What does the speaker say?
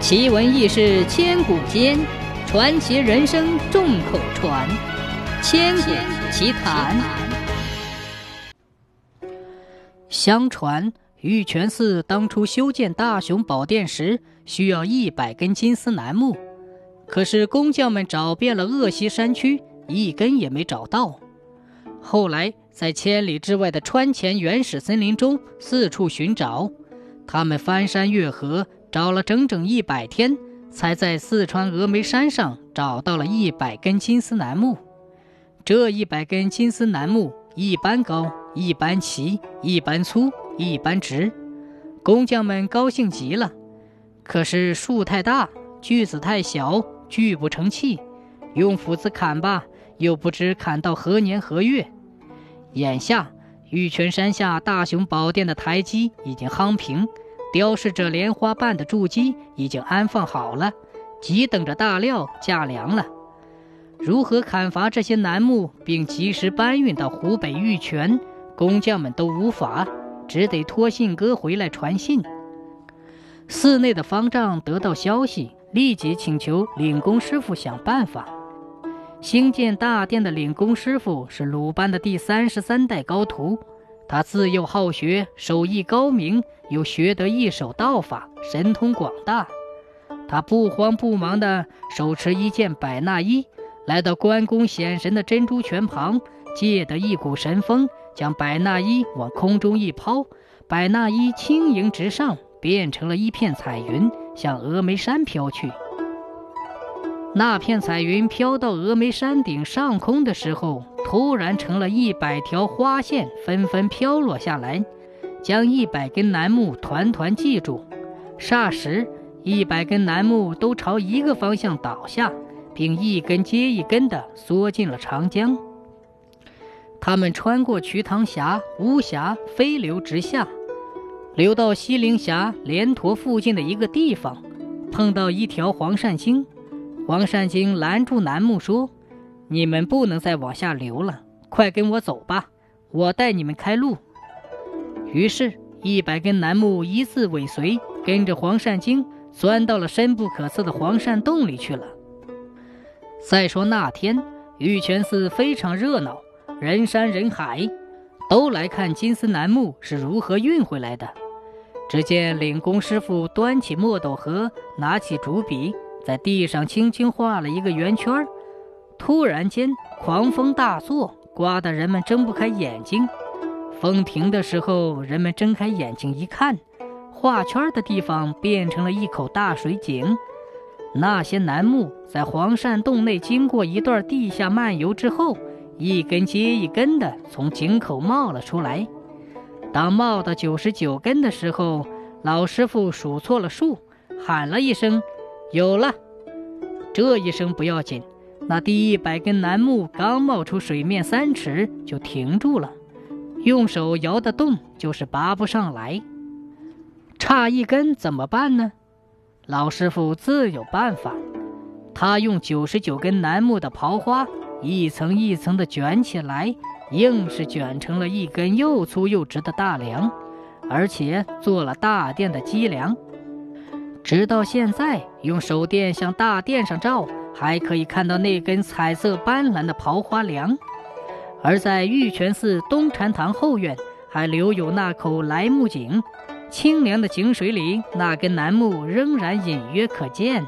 奇闻异事千古间，传奇人生众口传。千古奇谈。相传玉泉寺当初修建大雄宝殿时，需要一百根金丝楠木，可是工匠们找遍了鄂西山区，一根也没找到。后来在千里之外的川黔原始森林中四处寻找，他们翻山越河。找了整整一百天，才在四川峨眉山上找到了一百根金丝楠木。这一百根金丝楠木，一般高，一般齐，一般粗，一般直。工匠们高兴极了。可是树太大，锯子太小，锯不成器。用斧子砍吧，又不知砍到何年何月。眼下玉泉山下大雄宝殿的台基已经夯平。雕饰着莲花瓣的筑基已经安放好了，急等着大料架梁了。如何砍伐这些楠木，并及时搬运到湖北玉泉，工匠们都无法，只得托信鸽回来传信。寺内的方丈得到消息，立即请求领工师傅想办法。兴建大殿的领工师傅是鲁班的第三十三代高徒。他自幼好学，手艺高明，又学得一手道法，神通广大。他不慌不忙地手持一件百纳衣，来到关公显神的珍珠泉旁，借得一股神风，将百纳衣往空中一抛，百纳衣轻盈直上，变成了一片彩云，向峨眉山飘去。那片彩云飘到峨眉山顶上空的时候。突然成了一百条花线，纷纷飘落下来，将一百根楠木团团系住。霎时，一百根楠木都朝一个方向倒下，并一根接一根地缩进了长江。他们穿过瞿塘峡、巫峡，飞流直下，流到西陵峡莲坨附近的一个地方，碰到一条黄鳝精。黄鳝精拦住楠木说。你们不能再往下流了，快跟我走吧，我带你们开路。于是，一百根楠木一字尾随，跟着黄鳝精钻到了深不可测的黄鳝洞里去了。再说那天，玉泉寺非常热闹，人山人海，都来看金丝楠木是如何运回来的。只见领工师傅端起墨斗盒，拿起竹笔，在地上轻轻画了一个圆圈儿。突然间，狂风大作，刮得人们睁不开眼睛。风停的时候，人们睁开眼睛一看，画圈的地方变成了一口大水井。那些楠木在黄鳝洞内经过一段地下漫游之后，一根接一根的从井口冒了出来。当冒到九十九根的时候，老师傅数错了数，喊了一声：“有了！”这一声不要紧。那第一百根楠木刚冒出水面三尺，就停住了。用手摇得动，就是拔不上来。差一根怎么办呢？老师傅自有办法。他用九十九根楠木的刨花，一层一层的卷起来，硬是卷成了一根又粗又直的大梁，而且做了大殿的基梁。直到现在，用手电向大殿上照。还可以看到那根彩色斑斓的刨花梁，而在玉泉寺东禅堂后院还留有那口莱木井，清凉的井水里那根楠木仍然隐约可见。